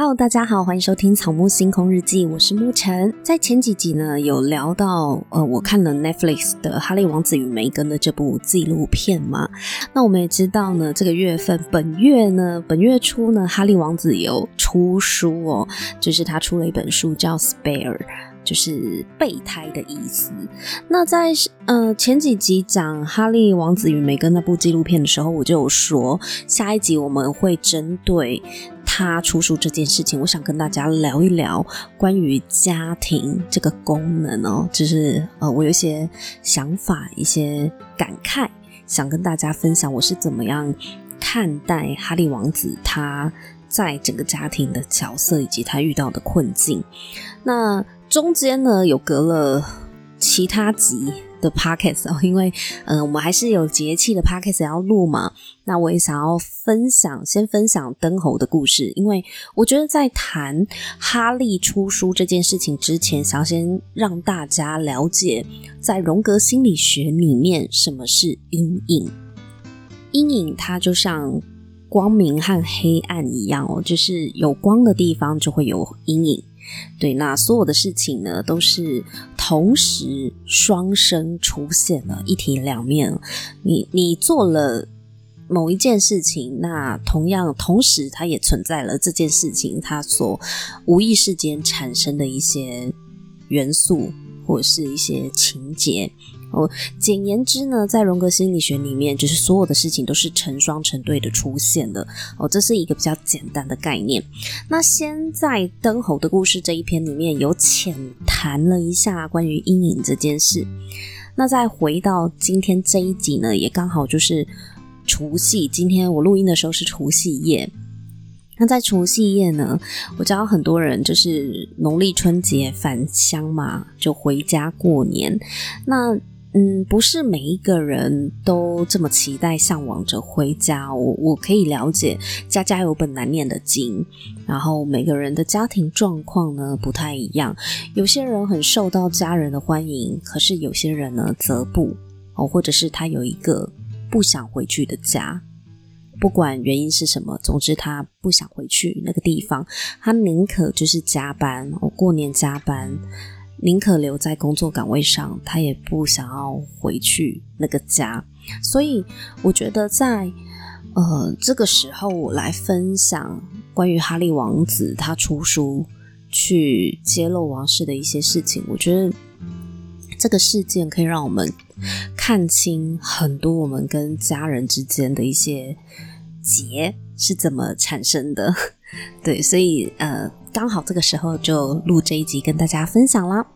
Hello，大家好，欢迎收听《草木星空日记》，我是沐晨。在前几集呢，有聊到呃，我看了 Netflix 的《哈利王子与梅根》的这部纪录片嘛。那我们也知道呢，这个月份，本月呢，本月初呢，哈利王子有出书哦，就是他出了一本书叫《Spare》。就是备胎的意思。那在呃前几集讲哈利王子与梅根那部纪录片的时候，我就有说下一集我们会针对他出书这件事情，我想跟大家聊一聊关于家庭这个功能哦，就是呃我有一些想法、一些感慨，想跟大家分享我是怎么样看待哈利王子他在整个家庭的角色以及他遇到的困境。那中间呢，有隔了其他集的 podcast 哦，因为嗯、呃，我们还是有节气的 podcast 要录嘛。那我也想要分享，先分享灯猴的故事，因为我觉得在谈哈利出书这件事情之前，想先让大家了解，在荣格心理学里面，什么是阴影。阴影它就像光明和黑暗一样哦，就是有光的地方就会有阴影。对，那所有的事情呢，都是同时双生出现了，一体两面。你你做了某一件事情，那同样同时它也存在了这件事情它所无意识间产生的一些元素或者是一些情节。哦，简言之呢，在荣格心理学里面，就是所有的事情都是成双成对的出现的。哦，这是一个比较简单的概念。那先在灯猴的故事这一篇里面有浅谈了一下关于阴影这件事。那再回到今天这一集呢，也刚好就是除夕。今天我录音的时候是除夕夜。那在除夕夜呢，我知道很多人就是农历春节返乡嘛，就回家过年。那嗯，不是每一个人都这么期待、向往着回家。我我可以了解，家家有本难念的经。然后每个人的家庭状况呢不太一样，有些人很受到家人的欢迎，可是有些人呢则不哦，或者是他有一个不想回去的家，不管原因是什么，总之他不想回去那个地方，他宁可就是加班，哦，过年加班。宁可留在工作岗位上，他也不想要回去那个家。所以，我觉得在呃这个时候，我来分享关于哈利王子他出书去揭露王室的一些事情。我觉得这个事件可以让我们看清很多我们跟家人之间的一些结是怎么产生的。对，所以呃。刚好这个时候就录这一集跟大家分享啦。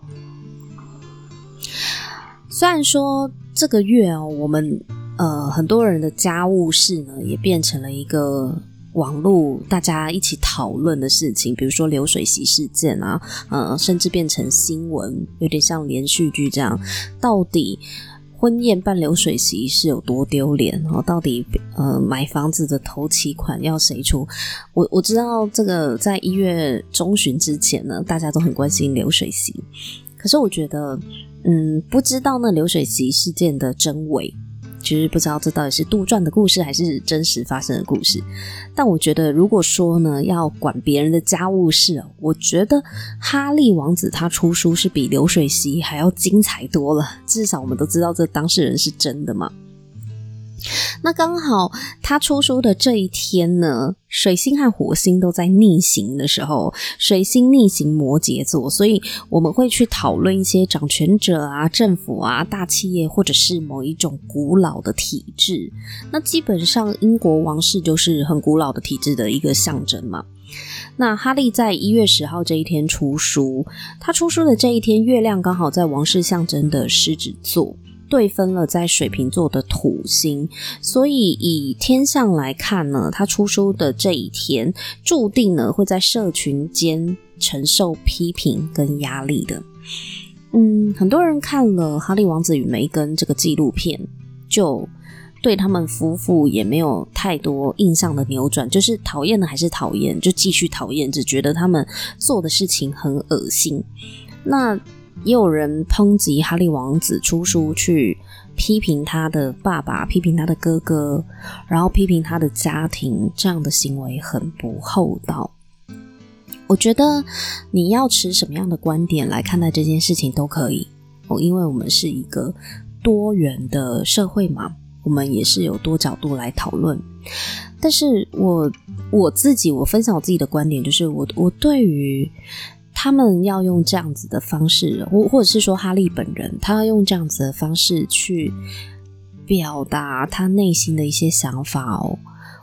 虽然说这个月哦，我们呃很多人的家务事呢也变成了一个网络大家一起讨论的事情，比如说流水席事件啊，呃，甚至变成新闻，有点像连续剧这样，到底。婚宴办流水席是有多丢脸？哦到底呃买房子的头期款要谁出？我我知道这个在一月中旬之前呢，大家都很关心流水席。可是我觉得，嗯，不知道那流水席事件的真伪。其实不知道这到底是杜撰的故事还是真实发生的故事，但我觉得如果说呢，要管别人的家务事，我觉得哈利王子他出书是比流水席还要精彩多了，至少我们都知道这当事人是真的嘛。那刚好他出书的这一天呢，水星和火星都在逆行的时候，水星逆行摩羯座，所以我们会去讨论一些掌权者啊、政府啊、大企业，或者是某一种古老的体制。那基本上英国王室就是很古老的体制的一个象征嘛。那哈利在一月十号这一天出书，他出书的这一天，月亮刚好在王室象征的狮子座。对分了在水瓶座的土星，所以以天象来看呢，他出书的这一天，注定呢会在社群间承受批评跟压力的。嗯，很多人看了《哈利王子与梅根》这个纪录片，就对他们夫妇也没有太多印象的扭转，就是讨厌的还是讨厌，就继续讨厌，只觉得他们做的事情很恶心。那。也有人抨击哈利王子出书去批评他的爸爸，批评他的哥哥，然后批评他的家庭，这样的行为很不厚道。我觉得你要持什么样的观点来看待这件事情都可以哦，因为我们是一个多元的社会嘛，我们也是有多角度来讨论。但是我我自己，我分享我自己的观点，就是我我对于他们要用这样子的方式，或或者是说哈利本人，他要用这样子的方式去表达他内心的一些想法哦，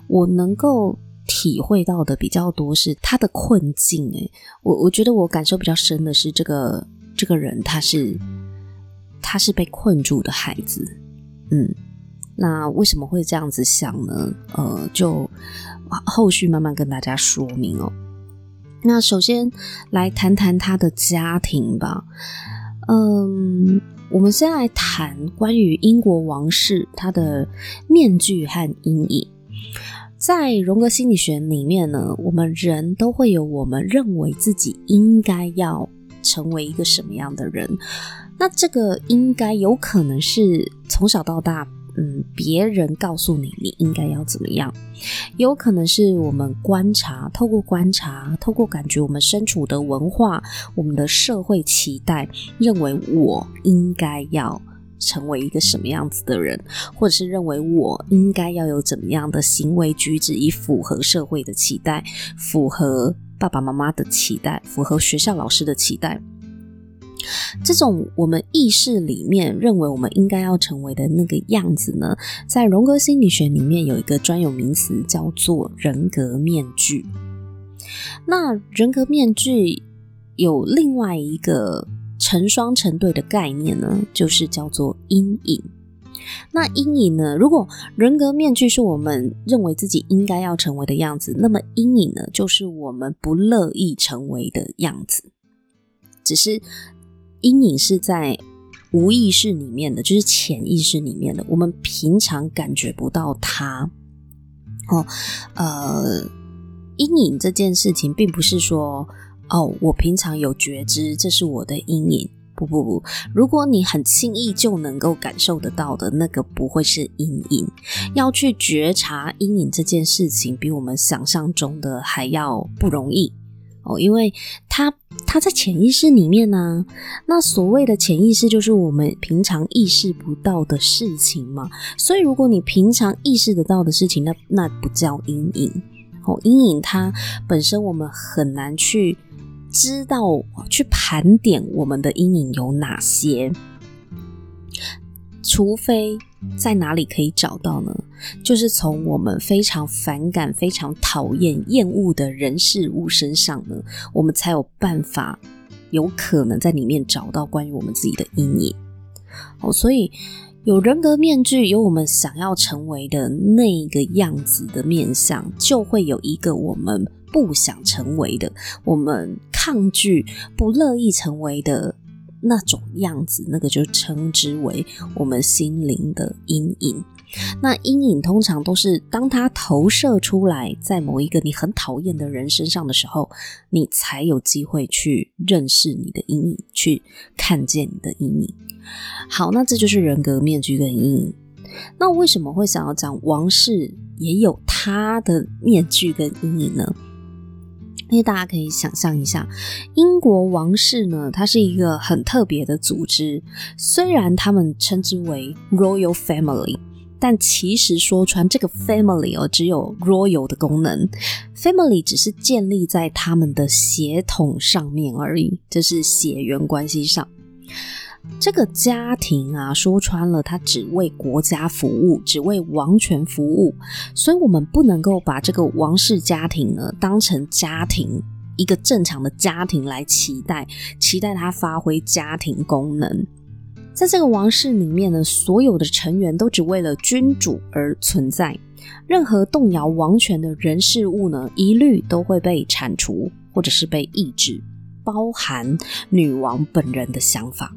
我能够。体会到的比较多是他的困境，诶，我我觉得我感受比较深的是这个这个人他是他是被困住的孩子，嗯，那为什么会这样子想呢？呃，就后续慢慢跟大家说明哦。那首先来谈谈他的家庭吧，嗯，我们先来谈关于英国王室他的面具和阴影。在荣格心理学里面呢，我们人都会有我们认为自己应该要成为一个什么样的人。那这个应该有可能是从小到大，嗯，别人告诉你你应该要怎么样，有可能是我们观察，透过观察，透过感觉，我们身处的文化，我们的社会期待，认为我应该要。成为一个什么样子的人，或者是认为我应该要有怎么样的行为举止，以符合社会的期待，符合爸爸妈妈的期待，符合学校老师的期待。这种我们意识里面认为我们应该要成为的那个样子呢，在荣格心理学里面有一个专有名词叫做人格面具。那人格面具有另外一个。成双成对的概念呢，就是叫做阴影。那阴影呢，如果人格面具是我们认为自己应该要成为的样子，那么阴影呢，就是我们不乐意成为的样子。只是阴影是在无意识里面的，就是潜意识里面的，我们平常感觉不到它。哦，呃，阴影这件事情，并不是说。哦，我平常有觉知，这是我的阴影。不不不，如果你很轻易就能够感受得到的那个，不会是阴影。要去觉察阴影这件事情，比我们想象中的还要不容易哦，因为它它在潜意识里面呢、那所谓的潜意识，就是我们平常意识不到的事情嘛。所以，如果你平常意识得到的事情，那那不叫阴影哦。阴影它本身我们很难去。知道去盘点我们的阴影有哪些，除非在哪里可以找到呢？就是从我们非常反感、非常讨厌、厌恶的人事物身上呢，我们才有办法，有可能在里面找到关于我们自己的阴影。哦，所以有人格面具，有我们想要成为的那个样子的面相，就会有一个我们不想成为的，我们。抗拒、不乐意成为的那种样子，那个就称之为我们心灵的阴影。那阴影通常都是当它投射出来在某一个你很讨厌的人身上的时候，你才有机会去认识你的阴影，去看见你的阴影。好，那这就是人格面具跟阴影。那为什么会想要讲王室也有他的面具跟阴影呢？因为大家可以想象一下，英国王室呢，它是一个很特别的组织。虽然他们称之为 Royal Family，但其实说穿这个 Family 哦，只有 Royal 的功能，Family 只是建立在他们的血统上面而已，就是血缘关系上。这个家庭啊，说穿了，它只为国家服务，只为王权服务，所以我们不能够把这个王室家庭呢当成家庭，一个正常的家庭来期待，期待它发挥家庭功能。在这个王室里面呢，所有的成员都只为了君主而存在，任何动摇王权的人事物呢，一律都会被铲除或者是被抑制，包含女王本人的想法。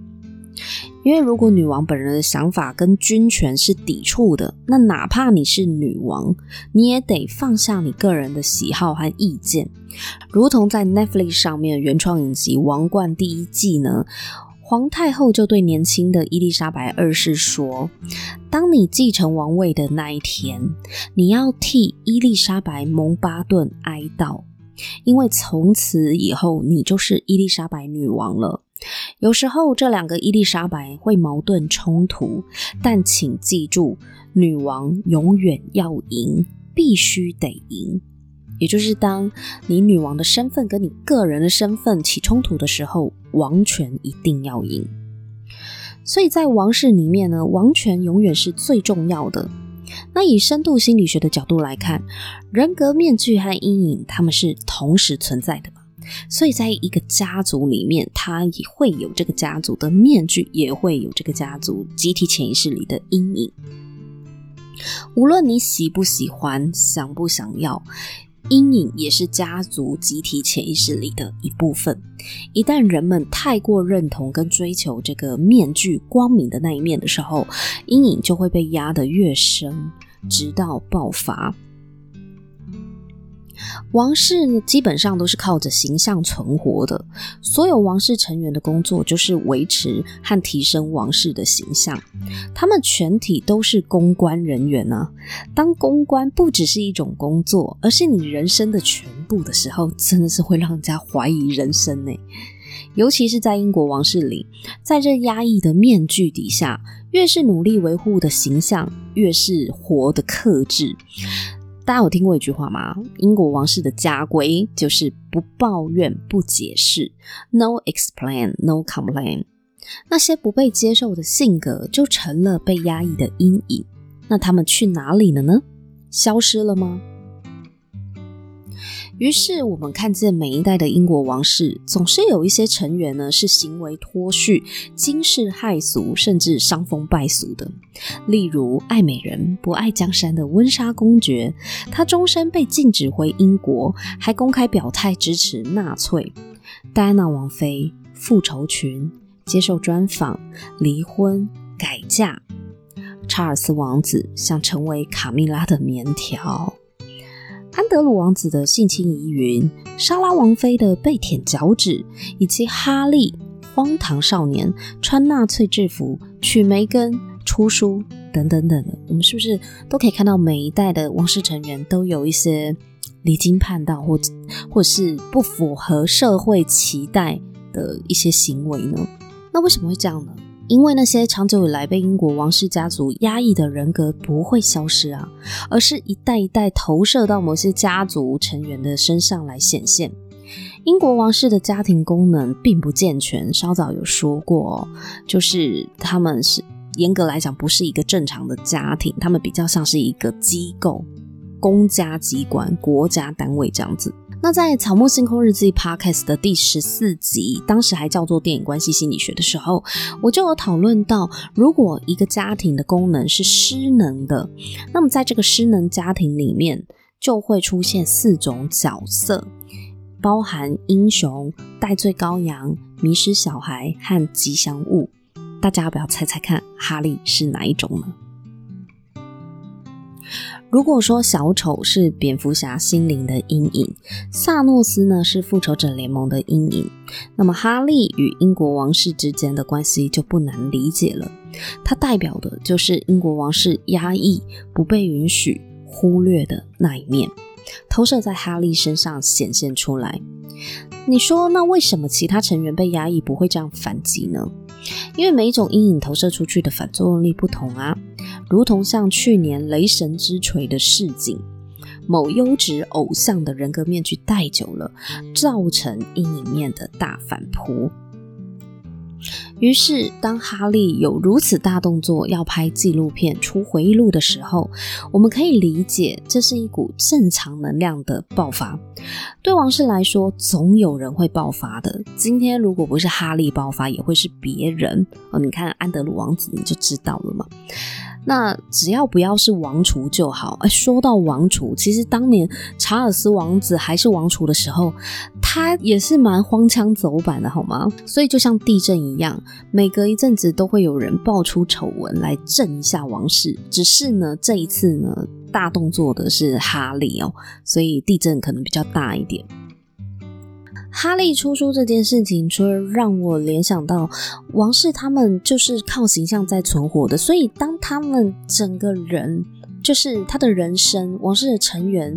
因为如果女王本人的想法跟君权是抵触的，那哪怕你是女王，你也得放下你个人的喜好和意见。如同在 Netflix 上面原创影集《王冠》第一季呢，皇太后就对年轻的伊丽莎白二世说：“当你继承王位的那一天，你要替伊丽莎白·蒙巴顿哀悼，因为从此以后你就是伊丽莎白女王了。有时候这两个伊丽莎白会矛盾冲突，但请记住，女王永远要赢，必须得赢。也就是当你女王的身份跟你个人的身份起冲突的时候，王权一定要赢。所以在王室里面呢，王权永远是最重要的。那以深度心理学的角度来看，人格面具和阴影，他们是同时存在的嘛。所以在一个家族里面，它也会有这个家族的面具，也会有这个家族集体潜意识里的阴影。无论你喜不喜欢，想不想要。阴影也是家族集体潜意识里的一部分。一旦人们太过认同跟追求这个面具光明的那一面的时候，阴影就会被压得越深，直到爆发。王室，基本上都是靠着形象存活的。所有王室成员的工作就是维持和提升王室的形象。他们全体都是公关人员呢、当公关不只是一种工作，而是你人生的全部的时候，真的是会让人家怀疑人生呢。尤其是在英国王室里，在这压抑的面具底下，越是努力维护的形象，越是活得克制。大家有听过一句话吗？英国王室的家规就是不抱怨、不解释，no explain, no complain。那些不被接受的性格就成了被压抑的阴影。那他们去哪里了呢？消失了吗？于是我们看见每一代的英国王室，总是有一些成员呢是行为脱序、惊世骇俗，甚至伤风败俗的。例如爱美人不爱江山的温莎公爵，她终身被禁止回英国，还公开表态支持纳粹。戴安娜王妃复仇群，接受专访，离婚改嫁。查尔斯王子想成为卡蜜拉的棉条。安德鲁王子的性侵疑云，莎拉王妃的被舔脚趾，以及哈利荒唐少年穿纳粹制服娶梅根出书等等等的，我们是不是都可以看到每一代的王室成员都有一些离经叛道或或是不符合社会期待的一些行为呢？那为什么会这样呢？因为那些长久以来被英国王室家族压抑的人格不会消失啊，而是一代一代投射到某些家族成员的身上来显现。英国王室的家庭功能并不健全，稍早有说过哦，就是他们是严格来讲不是一个正常的家庭，他们比较像是一个机构、公家机关、国家单位这样子。那在《草木星空日记》Podcast 的第十四集，当时还叫做电影关系心理学的时候，我就有讨论到，如果一个家庭的功能是失能的，那么在这个失能家庭里面，就会出现四种角色，包含英雄、代罪羔羊、迷失小孩和吉祥物。大家要不要猜猜看，哈利是哪一种呢？如果说小丑是蝙蝠侠心灵的阴影，萨诺斯呢是复仇者联盟的阴影，那么哈利与英国王室之间的关系就不难理解了。它代表的就是英国王室压抑、不被允许、忽略的那一面，投射在哈利身上显现出来。你说，那为什么其他成员被压抑不会这样反击呢？因为每一种阴影投射出去的反作用力不同啊。如同像去年雷神之锤的市井，某优质偶像的人格面具戴久了，造成阴影面的大反扑。于是，当哈利有如此大动作要拍纪录片、出回忆录的时候，我们可以理解这是一股正常能量的爆发。对王室来说，总有人会爆发的。今天如果不是哈利爆发，也会是别人。哦，你看安德鲁王子，你就知道了嘛。那只要不要是王储就好。哎，说到王储，其实当年查尔斯王子还是王储的时候，他也是蛮荒腔走板的，好吗？所以就像地震一样，每隔一阵子都会有人爆出丑闻来震一下王室。只是呢，这一次呢，大动作的是哈利哦，所以地震可能比较大一点。哈利出书这件事情，除了让我联想到王室，他们就是靠形象在存活的，所以当他们整个人，就是他的人生，王室的成员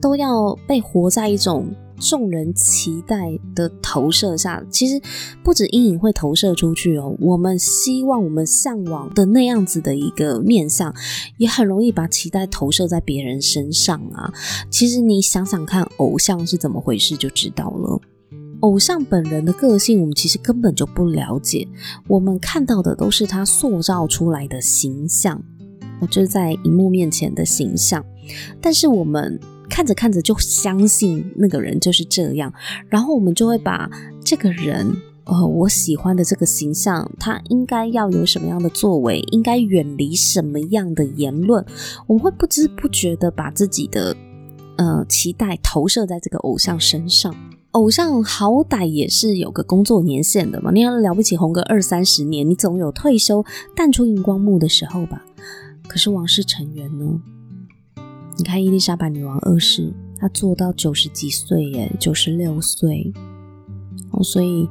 都要被活在一种众人期待的投射下，其实不止阴影会投射出去哦。我们希望、我们向往的那样子的一个面相，也很容易把期待投射在别人身上啊。其实你想想看，偶像是怎么回事就知道了。偶像本人的个性，我们其实根本就不了解，我们看到的都是他塑造出来的形象，就是在荧幕面前的形象。但是我们看着看着就相信那个人就是这样，然后我们就会把这个人，呃，我喜欢的这个形象，他应该要有什么样的作为，应该远离什么样的言论，我们会不知不觉的把自己的呃期待投射在这个偶像身上。偶像好歹也是有个工作年限的嘛，你要了不起红个二三十年，你总有退休淡出荧光幕的时候吧？可是王室成员呢？你看伊丽莎白女王二世，她做到九十几岁耶，九十六岁哦，所以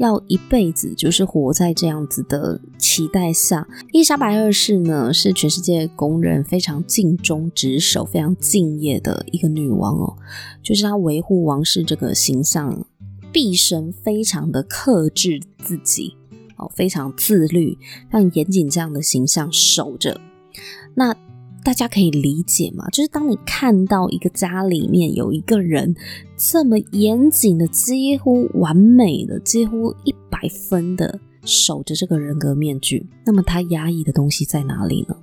要一辈子就是活在这样子的期待下。伊莎白二世呢，是全世界公认非常尽忠职守、非常敬业的一个女王哦，就是她维护王室这个形象，毕生非常的克制自己哦，非常自律，让严谨这样的形象守着。那。大家可以理解吗？就是当你看到一个家里面有一个人这么严谨的、几乎完美的、几乎一百分的守着这个人格面具，那么他压抑的东西在哪里呢？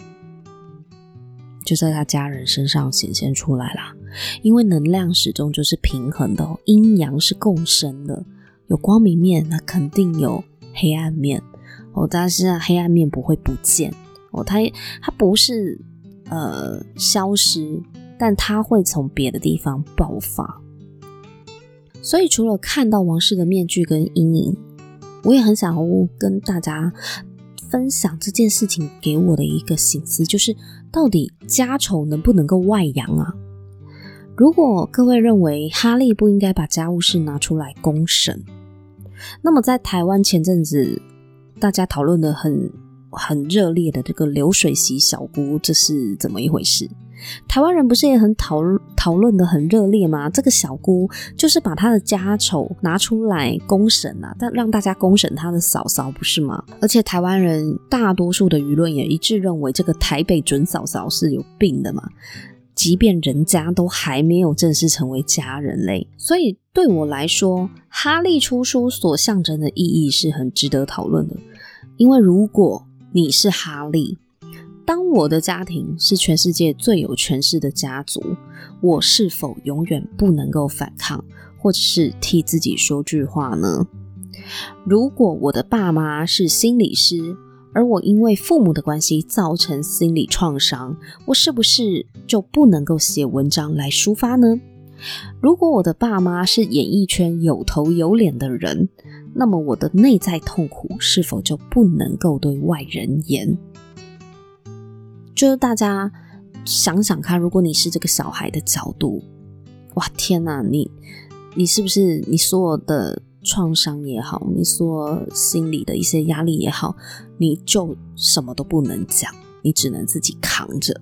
就在他家人身上显现出来啦。因为能量始终就是平衡的，阴阳是共生的，有光明面，那肯定有黑暗面哦。但是黑暗面不会不见哦，它它不是。呃，消失，但它会从别的地方爆发。所以，除了看到王室的面具跟阴影，我也很想跟大家分享这件事情给我的一个心思，就是到底家丑能不能够外扬啊？如果各位认为哈利不应该把家务事拿出来公审，那么在台湾前阵子大家讨论的很。很热烈的这个流水席小姑，这是怎么一回事？台湾人不是也很讨讨论的很热烈吗？这个小姑就是把她的家丑拿出来公审啊，但让大家公审她的嫂嫂，不是吗？而且台湾人大多数的舆论也一致认为，这个台北准嫂嫂是有病的嘛，即便人家都还没有正式成为家人嘞。所以对我来说，哈利出书所象征的意义是很值得讨论的，因为如果你是哈利，当我的家庭是全世界最有权势的家族，我是否永远不能够反抗，或者是替自己说句话呢？如果我的爸妈是心理师，而我因为父母的关系造成心理创伤，我是不是就不能够写文章来抒发呢？如果我的爸妈是演艺圈有头有脸的人，那么我的内在痛苦是否就不能够对外人言？就是大家想想看，如果你是这个小孩的角度，哇，天哪，你你是不是你所有的创伤也好，你所心里的一些压力也好，你就什么都不能讲，你只能自己扛着。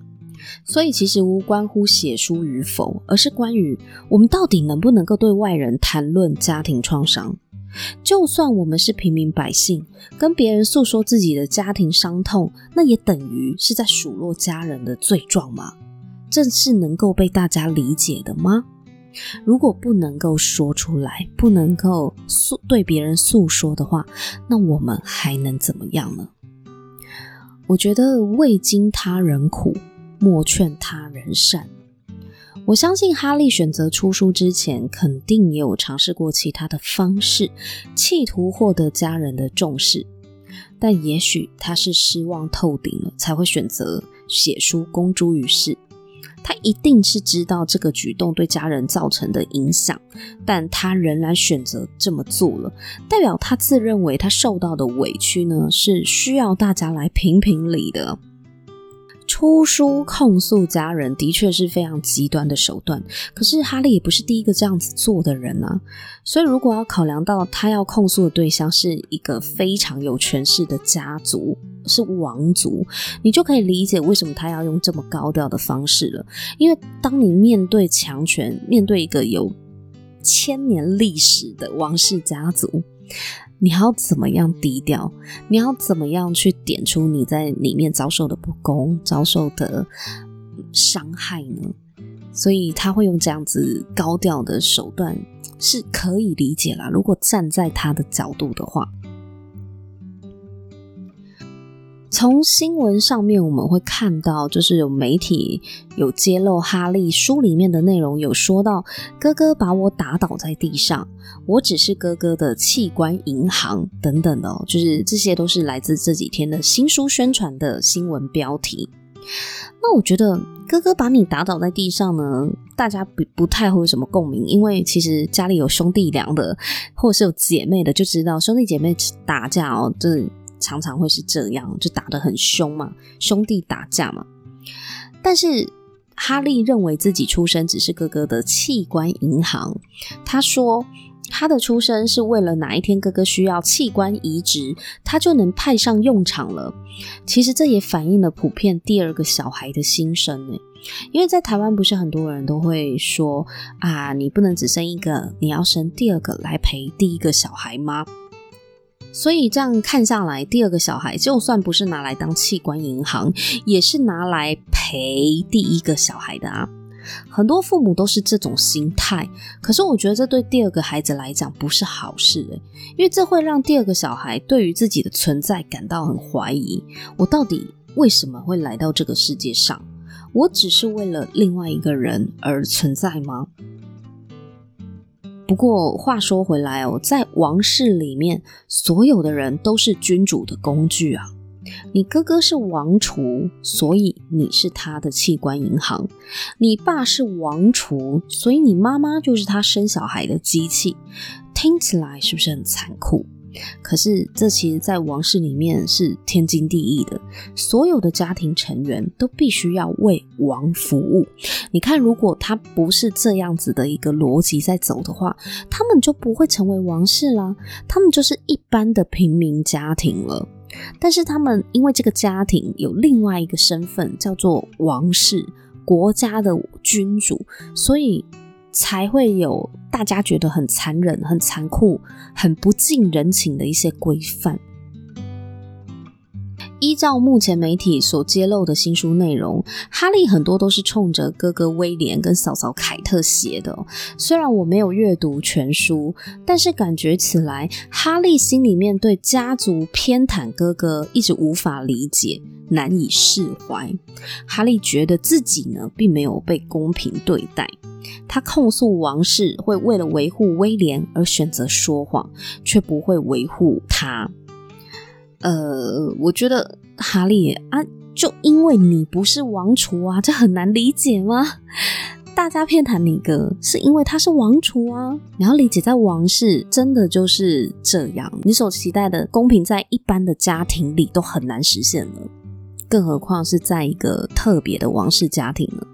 所以其实无关乎写书与否，而是关于我们到底能不能够对外人谈论家庭创伤。就算我们是平民百姓，跟别人诉说自己的家庭伤痛，那也等于是在数落家人的罪状吗？这是能够被大家理解的吗？如果不能够说出来，不能够诉对别人诉说的话，那我们还能怎么样呢？我觉得未经他人苦，莫劝他人善。我相信哈利选择出书之前，肯定也有尝试过其他的方式，企图获得家人的重视。但也许他是失望透顶了，才会选择写书公诸于世。他一定是知道这个举动对家人造成的影响，但他仍然选择这么做了，代表他自认为他受到的委屈呢，是需要大家来评评理的。出书控诉家人的确是非常极端的手段，可是哈利也不是第一个这样子做的人啊。所以如果要考量到他要控诉的对象是一个非常有权势的家族，是王族，你就可以理解为什么他要用这么高调的方式了。因为当你面对强权，面对一个有千年历史的王室家族，你要怎么样低调？你要怎么样去点出你在里面遭受的不公、遭受的伤害呢？所以他会用这样子高调的手段，是可以理解啦。如果站在他的角度的话。从新闻上面我们会看到，就是有媒体有揭露哈利书里面的内容，有说到哥哥把我打倒在地上，我只是哥哥的器官银行等等的哦，就是这些都是来自这几天的新书宣传的新闻标题。那我觉得哥哥把你打倒在地上呢，大家不不太会有什么共鸣，因为其实家里有兄弟俩的，或是有姐妹的，就知道兄弟姐妹打架哦，就是。常常会是这样，就打得很凶嘛，兄弟打架嘛。但是哈利认为自己出生只是哥哥的器官银行。他说他的出生是为了哪一天哥哥需要器官移植，他就能派上用场了。其实这也反映了普遍第二个小孩的心声呢。因为在台湾不是很多人都会说啊，你不能只生一个，你要生第二个来陪第一个小孩吗？所以这样看下来，第二个小孩就算不是拿来当器官银行，也是拿来陪第一个小孩的啊。很多父母都是这种心态，可是我觉得这对第二个孩子来讲不是好事诶，因为这会让第二个小孩对于自己的存在感到很怀疑。我到底为什么会来到这个世界上？我只是为了另外一个人而存在吗？不过话说回来哦，在王室里面，所有的人都是君主的工具啊。你哥哥是王储，所以你是他的器官银行；你爸是王储，所以你妈妈就是他生小孩的机器。听起来是不是很残酷？可是，这其实，在王室里面是天经地义的。所有的家庭成员都必须要为王服务。你看，如果他不是这样子的一个逻辑在走的话，他们就不会成为王室啦，他们就是一般的平民家庭了。但是，他们因为这个家庭有另外一个身份，叫做王室，国家的君主，所以。才会有大家觉得很残忍、很残酷、很不近人情的一些规范。依照目前媒体所揭露的新书内容，哈利很多都是冲着哥哥威廉跟嫂嫂凯特写的。虽然我没有阅读全书，但是感觉起来，哈利心里面对家族偏袒哥哥一直无法理解，难以释怀。哈利觉得自己呢，并没有被公平对待。他控诉王室会为了维护威廉而选择说谎，却不会维护他。呃，我觉得哈利啊，就因为你不是王储啊，这很难理解吗？大家偏袒你哥，是因为他是王储啊。你要理解，在王室真的就是这样，你所期待的公平，在一般的家庭里都很难实现了，更何况是在一个特别的王室家庭呢？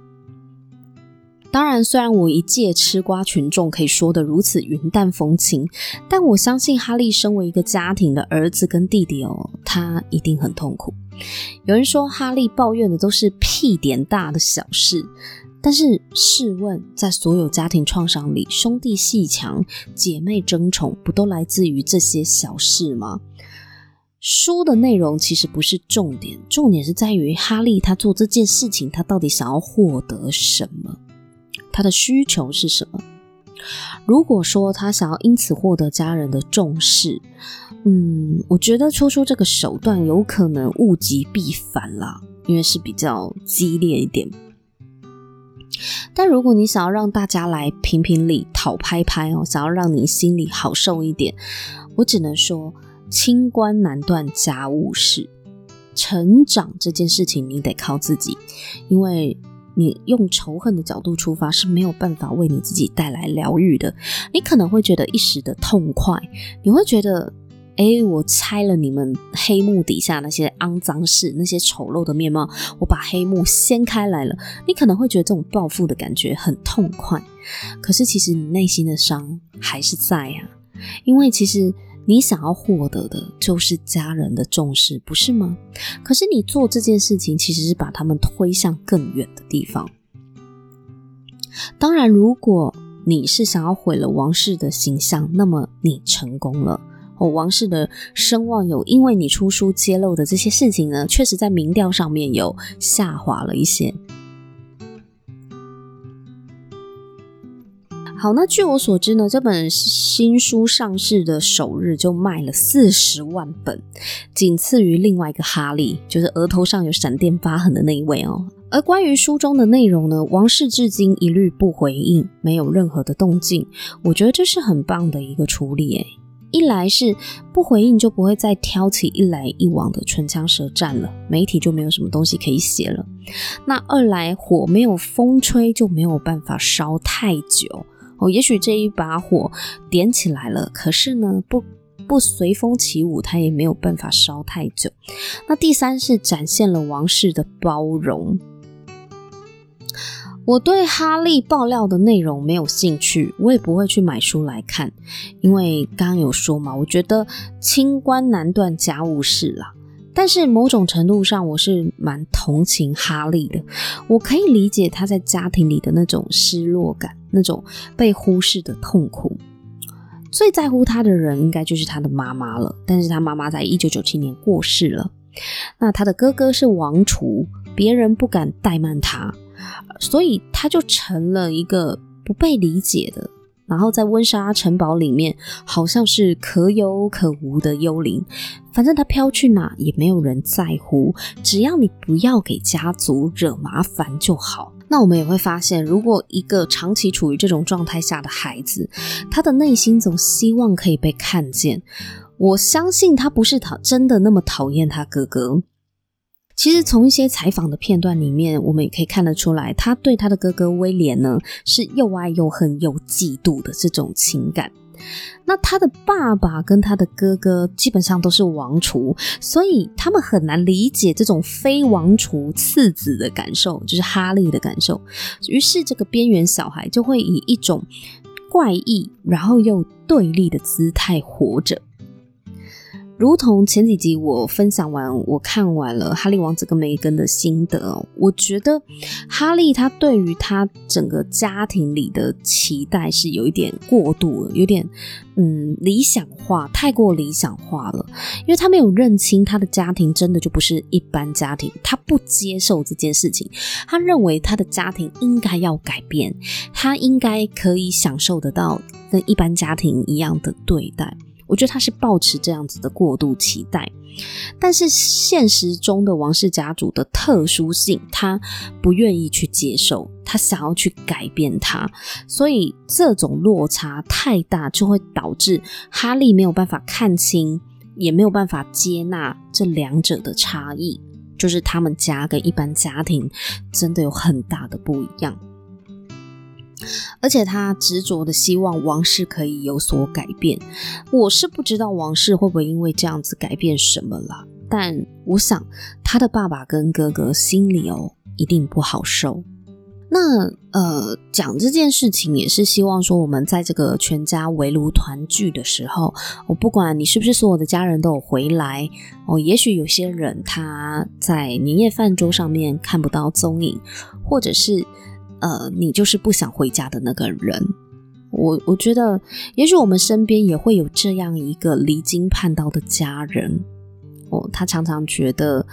当然，虽然我一介吃瓜群众可以说得如此云淡风轻，但我相信哈利身为一个家庭的儿子跟弟弟哦，他一定很痛苦。有人说哈利抱怨的都是屁点大的小事，但是试问，在所有家庭创伤里，兄弟鬩墙、姐妹争宠，不都来自于这些小事吗？书的内容其实不是重点，重点是在于哈利他做这件事情，他到底想要获得什么？他的需求是什么？如果说他想要因此获得家人的重视，嗯，我觉得抽出这个手段有可能物极必反啦，因为是比较激烈一点。但如果你想要让大家来评评理、讨拍拍哦，想要让你心里好受一点，我只能说，清官难断家务事，成长这件事情你得靠自己，因为。你用仇恨的角度出发是没有办法为你自己带来疗愈的。你可能会觉得一时的痛快，你会觉得，诶，我拆了你们黑幕底下那些肮脏事，那些丑陋的面貌，我把黑幕掀开来了。你可能会觉得这种报复的感觉很痛快，可是其实你内心的伤还是在呀，因为其实。你想要获得的就是家人的重视，不是吗？可是你做这件事情，其实是把他们推向更远的地方。当然，如果你是想要毁了王室的形象，那么你成功了。哦，王室的声望有因为你出书揭露的这些事情呢，确实在民调上面有下滑了一些。好，那据我所知呢，这本新书上市的首日就卖了四十万本，仅次于另外一个哈利，就是额头上有闪电疤痕的那一位哦。而关于书中的内容呢，王室至今一律不回应，没有任何的动静。我觉得这是很棒的一个处理，诶。一来是不回应，就不会再挑起一来一往的唇枪舌战了，媒体就没有什么东西可以写了。那二来火没有风吹，就没有办法烧太久。哦，也许这一把火点起来了，可是呢，不不随风起舞，它也没有办法烧太久。那第三是展现了王室的包容。我对哈利爆料的内容没有兴趣，我也不会去买书来看，因为刚刚有说嘛，我觉得清官难断家务事啦。但是某种程度上，我是蛮同情哈利的，我可以理解他在家庭里的那种失落感，那种被忽视的痛苦。最在乎他的人应该就是他的妈妈了，但是他妈妈在一九九七年过世了。那他的哥哥是王储，别人不敢怠慢他。所以他就成了一个不被理解的，然后在温莎城堡里面好像是可有可无的幽灵。反正他飘去哪也没有人在乎，只要你不要给家族惹麻烦就好。那我们也会发现，如果一个长期处于这种状态下的孩子，他的内心总希望可以被看见。我相信他不是讨真的那么讨厌他哥哥。其实从一些采访的片段里面，我们也可以看得出来，他对他的哥哥威廉呢是又爱又恨又嫉妒的这种情感。那他的爸爸跟他的哥哥基本上都是王储，所以他们很难理解这种非王储次子的感受，就是哈利的感受。于是这个边缘小孩就会以一种怪异，然后又对立的姿态活着。如同前几集我分享完，我看完了哈利王子跟梅根的心得，我觉得哈利他对于他整个家庭里的期待是有一点过度了，有点嗯理想化，太过理想化了，因为他没有认清他的家庭真的就不是一般家庭，他不接受这件事情，他认为他的家庭应该要改变，他应该可以享受得到跟一般家庭一样的对待。我觉得他是抱持这样子的过度期待，但是现实中的王室家族的特殊性，他不愿意去接受，他想要去改变它，所以这种落差太大，就会导致哈利没有办法看清，也没有办法接纳这两者的差异，就是他们家跟一般家庭真的有很大的不一样。而且他执着的希望王室可以有所改变，我是不知道王室会不会因为这样子改变什么了。但我想他的爸爸跟哥哥心里哦一定不好受。那呃讲这件事情也是希望说我们在这个全家围炉团聚的时候，我不管你是不是所有的家人都有回来哦，也许有些人他在年夜饭桌上面看不到踪影，或者是。呃，你就是不想回家的那个人。我我觉得，也许我们身边也会有这样一个离经叛道的家人。哦，他常常觉得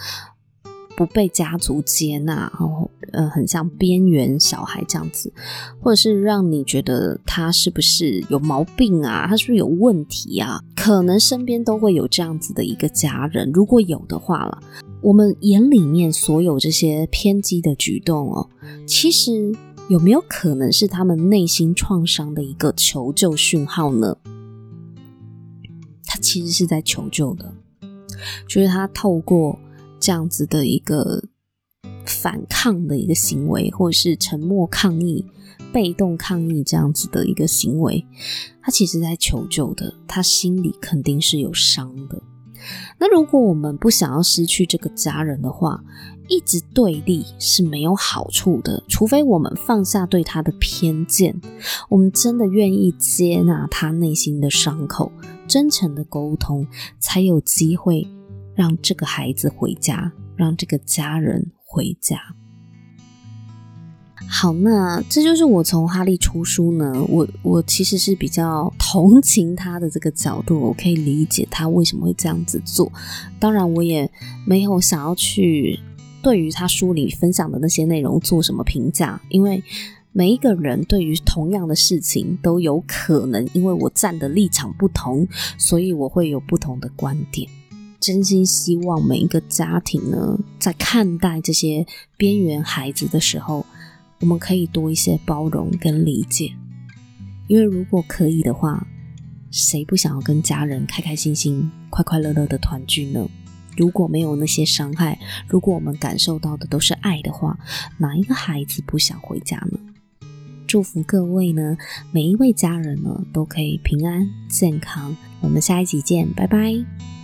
不被家族接纳，然后呃，很像边缘小孩这样子，或者是让你觉得他是不是有毛病啊？他是不是有问题啊？可能身边都会有这样子的一个家人。如果有的话了。我们眼里面所有这些偏激的举动哦，其实有没有可能是他们内心创伤的一个求救讯号呢？他其实是在求救的，就是他透过这样子的一个反抗的一个行为，或者是沉默抗议、被动抗议这样子的一个行为，他其实在求救的，他心里肯定是有伤的。那如果我们不想要失去这个家人的话，一直对立是没有好处的。除非我们放下对他的偏见，我们真的愿意接纳他内心的伤口，真诚的沟通，才有机会让这个孩子回家，让这个家人回家。好，那这就是我从哈利出书呢，我我其实是比较同情他的这个角度，我可以理解他为什么会这样子做。当然，我也没有想要去对于他书里分享的那些内容做什么评价，因为每一个人对于同样的事情都有可能，因为我站的立场不同，所以我会有不同的观点。真心希望每一个家庭呢，在看待这些边缘孩子的时候，我们可以多一些包容跟理解，因为如果可以的话，谁不想要跟家人开开心心、快快乐乐的团聚呢？如果没有那些伤害，如果我们感受到的都是爱的话，哪一个孩子不想回家呢？祝福各位呢，每一位家人呢都可以平安健康。我们下一集见，拜拜。